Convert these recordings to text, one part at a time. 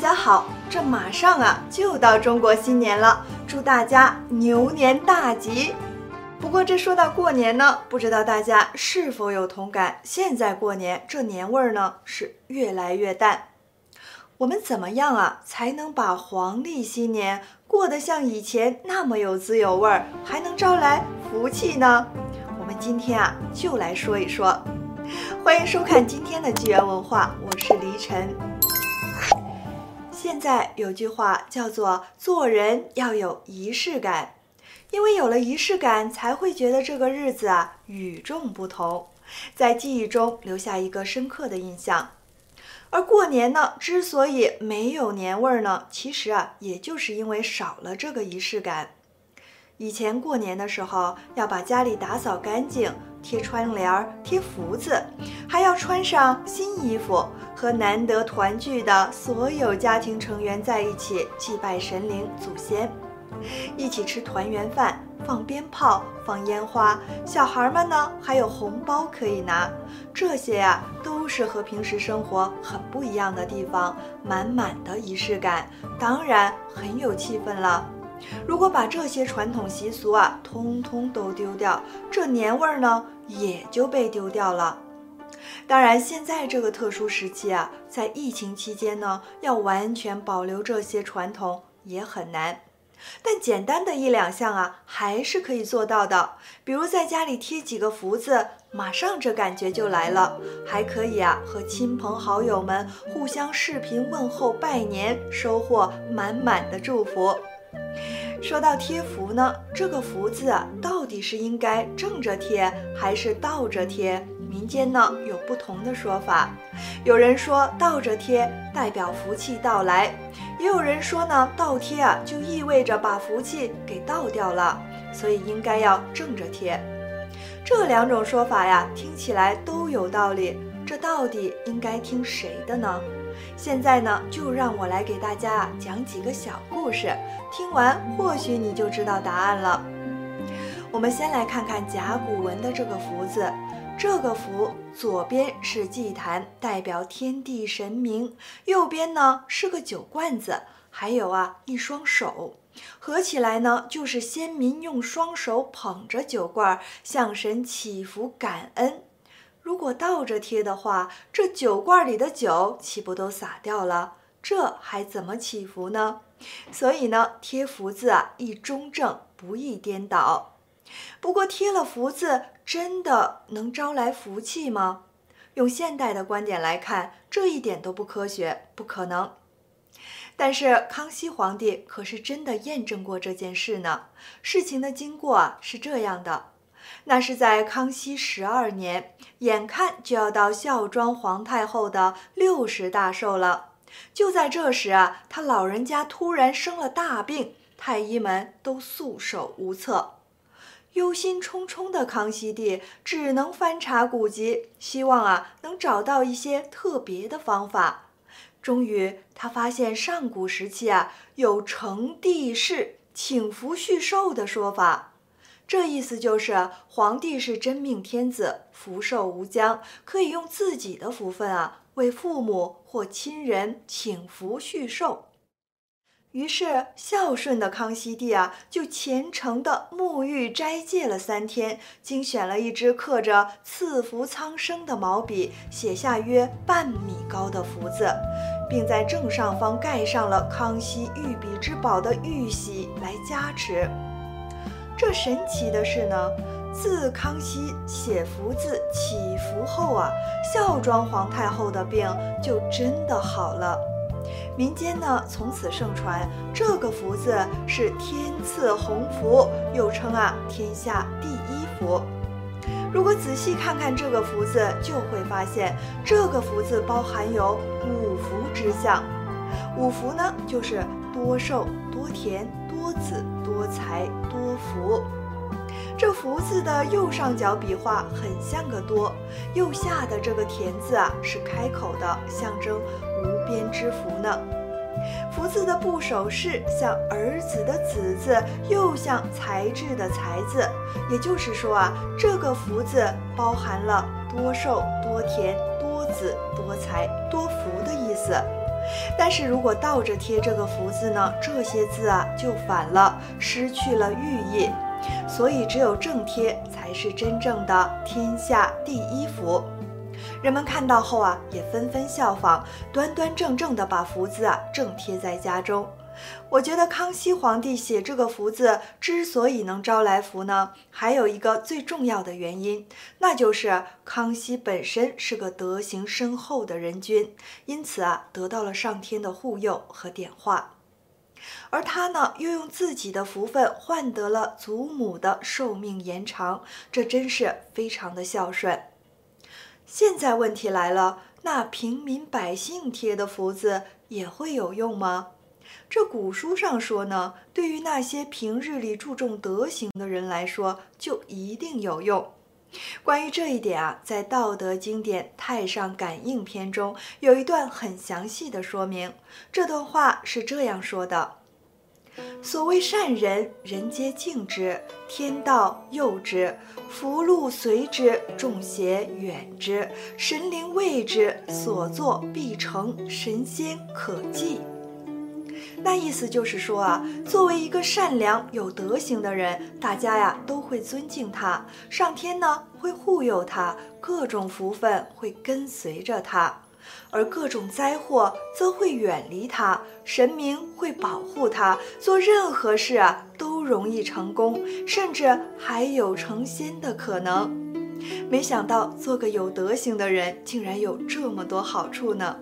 大家好，这马上啊就到中国新年了，祝大家牛年大吉。不过这说到过年呢，不知道大家是否有同感？现在过年这年味儿呢是越来越淡。我们怎么样啊才能把黄历新年过得像以前那么有滋有味儿，还能招来福气呢？我们今天啊就来说一说。欢迎收看今天的纪元文化，我是黎晨。现在有句话叫做“做人要有仪式感”。因为有了仪式感，才会觉得这个日子啊与众不同，在记忆中留下一个深刻的印象。而过年呢，之所以没有年味儿呢，其实啊，也就是因为少了这个仪式感。以前过年的时候，要把家里打扫干净，贴窗帘、贴福字，还要穿上新衣服，和难得团聚的所有家庭成员在一起祭拜神灵、祖先。一起吃团圆饭，放鞭炮，放烟花，小孩们呢还有红包可以拿，这些呀都是和平时生活很不一样的地方，满满的仪式感，当然很有气氛了。如果把这些传统习俗啊通通都丢掉，这年味儿呢也就被丢掉了。当然，现在这个特殊时期啊，在疫情期间呢，要完全保留这些传统也很难。但简单的一两项啊，还是可以做到的。比如在家里贴几个福字，马上这感觉就来了。还可以啊，和亲朋好友们互相视频问候拜年，收获满满的祝福。说到贴福呢，这个福字啊，到底是应该正着贴还是倒着贴？民间呢有不同的说法，有人说倒着贴代表福气到来，也有人说呢倒贴啊就意味着把福气给倒掉了，所以应该要正着贴。这两种说法呀听起来都有道理，这到底应该听谁的呢？现在呢就让我来给大家讲几个小故事，听完或许你就知道答案了。我们先来看看甲骨文的这个福字。这个福左边是祭坛，代表天地神明；右边呢是个酒罐子，还有啊一双手，合起来呢就是先民用双手捧着酒罐向神祈福感恩。如果倒着贴的话，这酒罐里的酒岂不都洒掉了？这还怎么祈福呢？所以呢，贴福字啊宜中正，不宜颠倒。不过贴了福字。真的能招来福气吗？用现代的观点来看，这一点都不科学，不可能。但是康熙皇帝可是真的验证过这件事呢。事情的经过啊是这样的：那是在康熙十二年，眼看就要到孝庄皇太后的六十大寿了，就在这时啊，他老人家突然生了大病，太医们都束手无策。忧心忡忡的康熙帝只能翻查古籍，希望啊能找到一些特别的方法。终于，他发现上古时期啊有成帝室请福续寿的说法，这意思就是皇帝是真命天子，福寿无疆，可以用自己的福分啊为父母或亲人请福续寿。于是，孝顺的康熙帝啊，就虔诚地沐浴斋戒了三天，精选了一支刻着“赐福苍生”的毛笔，写下约半米高的福字，并在正上方盖上了康熙御笔之宝的玉玺来加持。这神奇的是呢，自康熙写福字祈福后啊，孝庄皇太后的病就真的好了。民间呢，从此盛传这个福字是天赐鸿福，又称啊天下第一福。如果仔细看看这个福字，就会发现这个福字包含有五福之象。五福呢，就是多寿、多田、多子、多财、多福。这福字的右上角笔画很像个多，右下的这个田字啊是开口的，象征无边之福呢。福字的部首是像儿子的子字，又像才智的才字，也就是说啊，这个福字包含了多寿、多田、多子、多财、多福的意思。但是如果倒着贴这个福字呢，这些字啊就反了，失去了寓意。所以只有正贴才是真正的天下第一福。人们看到后啊，也纷纷效仿，端端正正地把福字啊正贴在家中。我觉得康熙皇帝写这个福字之所以能招来福呢，还有一个最重要的原因，那就是康熙本身是个德行深厚的人君，因此啊得到了上天的护佑和点化，而他呢又用自己的福分换得了祖母的寿命延长，这真是非常的孝顺。现在问题来了，那平民百姓贴的福字也会有用吗？这古书上说呢，对于那些平日里注重德行的人来说，就一定有用。关于这一点啊，在道德经典《太上感应篇》中有一段很详细的说明。这段话是这样说的：“所谓善人，人皆敬之；天道佑之，福禄随之，众邪远之，神灵畏之，所作必成，神仙可忌。”那意思就是说啊，作为一个善良有德行的人，大家呀都会尊敬他，上天呢会护佑他，各种福分会跟随着他，而各种灾祸则会远离他，神明会保护他，做任何事啊都容易成功，甚至还有成仙的可能。没想到做个有德行的人，竟然有这么多好处呢，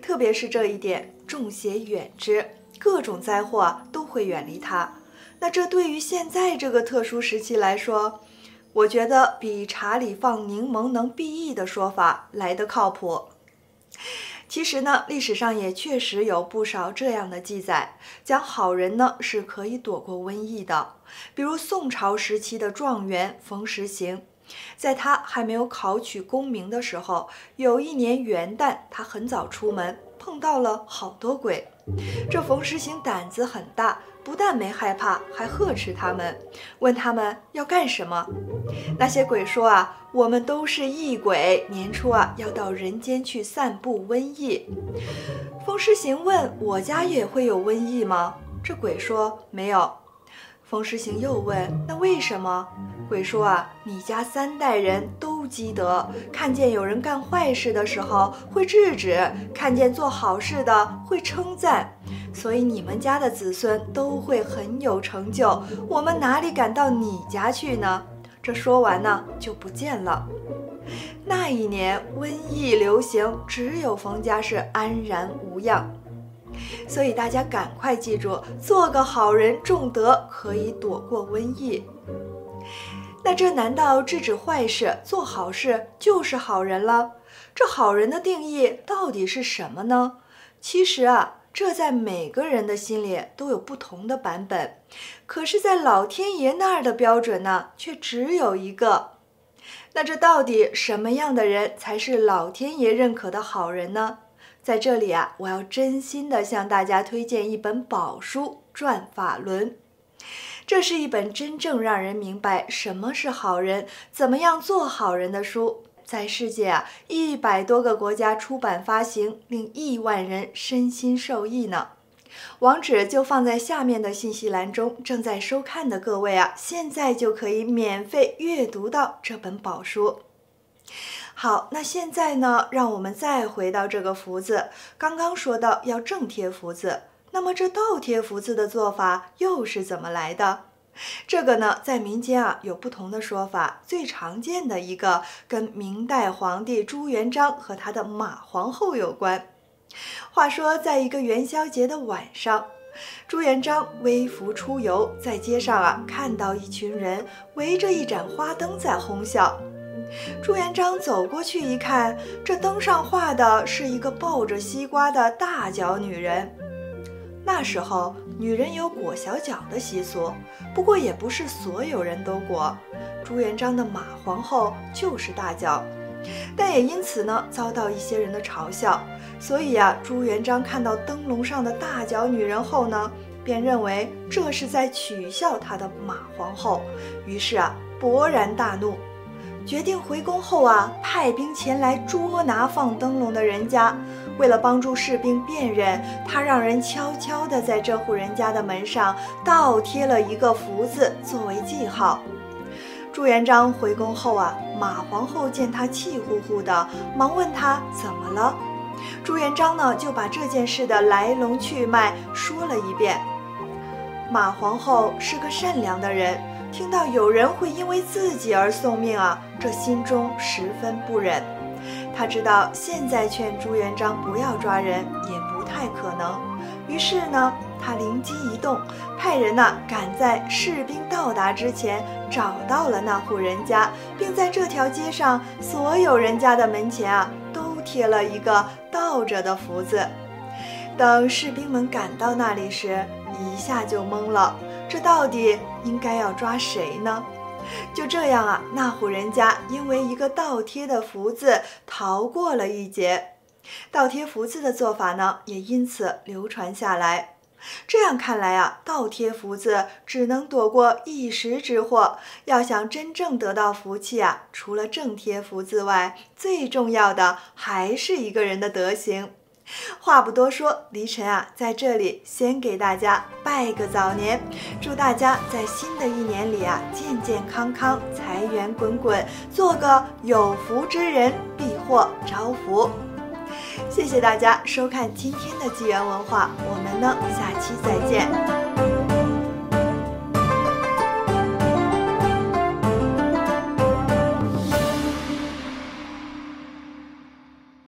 特别是这一点，众邪远之。各种灾祸都会远离他，那这对于现在这个特殊时期来说，我觉得比茶里放柠檬能避疫的说法来得靠谱。其实呢，历史上也确实有不少这样的记载，讲好人呢是可以躲过瘟疫的。比如宋朝时期的状元冯时行，在他还没有考取功名的时候，有一年元旦，他很早出门，碰到了好多鬼。这冯时行胆子很大，不但没害怕，还呵斥他们，问他们要干什么。那些鬼说啊，我们都是异鬼，年初啊要到人间去散布瘟疫。冯时行问我家也会有瘟疫吗？这鬼说没有。冯时行又问：“那为什么？”鬼说：“啊，你家三代人都积德，看见有人干坏事的时候会制止，看见做好事的会称赞，所以你们家的子孙都会很有成就。我们哪里敢到你家去呢？”这说完呢，就不见了。那一年瘟疫流行，只有冯家是安然无恙。所以大家赶快记住，做个好人，重德可以躲过瘟疫。那这难道制止坏事、做好事就是好人了？这好人的定义到底是什么呢？其实啊，这在每个人的心里都有不同的版本。可是，在老天爷那儿的标准呢，却只有一个。那这到底什么样的人才是老天爷认可的好人呢？在这里啊，我要真心的向大家推荐一本宝书《转法轮》，这是一本真正让人明白什么是好人、怎么样做好人的书，在世界啊一百多个国家出版发行，令亿万人身心受益呢。网址就放在下面的信息栏中，正在收看的各位啊，现在就可以免费阅读到这本宝书。好，那现在呢？让我们再回到这个福字。刚刚说到要正贴福字，那么这倒贴福字的做法又是怎么来的？这个呢，在民间啊有不同的说法。最常见的一个跟明代皇帝朱元璋和他的马皇后有关。话说，在一个元宵节的晚上，朱元璋微服出游，在街上啊看到一群人围着一盏花灯在哄笑。朱元璋走过去一看，这灯上画的是一个抱着西瓜的大脚女人。那时候，女人有裹小脚的习俗，不过也不是所有人都裹。朱元璋的马皇后就是大脚，但也因此呢遭到一些人的嘲笑。所以啊，朱元璋看到灯笼上的大脚女人后呢，便认为这是在取笑他的马皇后，于是啊勃然大怒。决定回宫后啊，派兵前来捉拿放灯笼的人家。为了帮助士兵辨认，他让人悄悄地在这户人家的门上倒贴了一个福字作为记号。朱元璋回宫后啊，马皇后见他气呼呼的，忙问他怎么了。朱元璋呢，就把这件事的来龙去脉说了一遍。马皇后是个善良的人，听到有人会因为自己而送命啊，这心中十分不忍。他知道现在劝朱元璋不要抓人也不太可能，于是呢，他灵机一动，派人呢赶在士兵到达之前找到了那户人家，并在这条街上所有人家的门前啊都贴了一个倒着的福字。等士兵们赶到那里时，一下就懵了，这到底应该要抓谁呢？就这样啊，那户人家因为一个倒贴的福字逃过了一劫，倒贴福字的做法呢，也因此流传下来。这样看来啊，倒贴福字只能躲过一时之祸，要想真正得到福气啊，除了正贴福字外，最重要的还是一个人的德行。话不多说，黎晨啊，在这里先给大家拜个早年，祝大家在新的一年里啊，健健康康，财源滚滚，做个有福之人，必获招福。谢谢大家收看今天的纪元文化，我们呢，下期再见。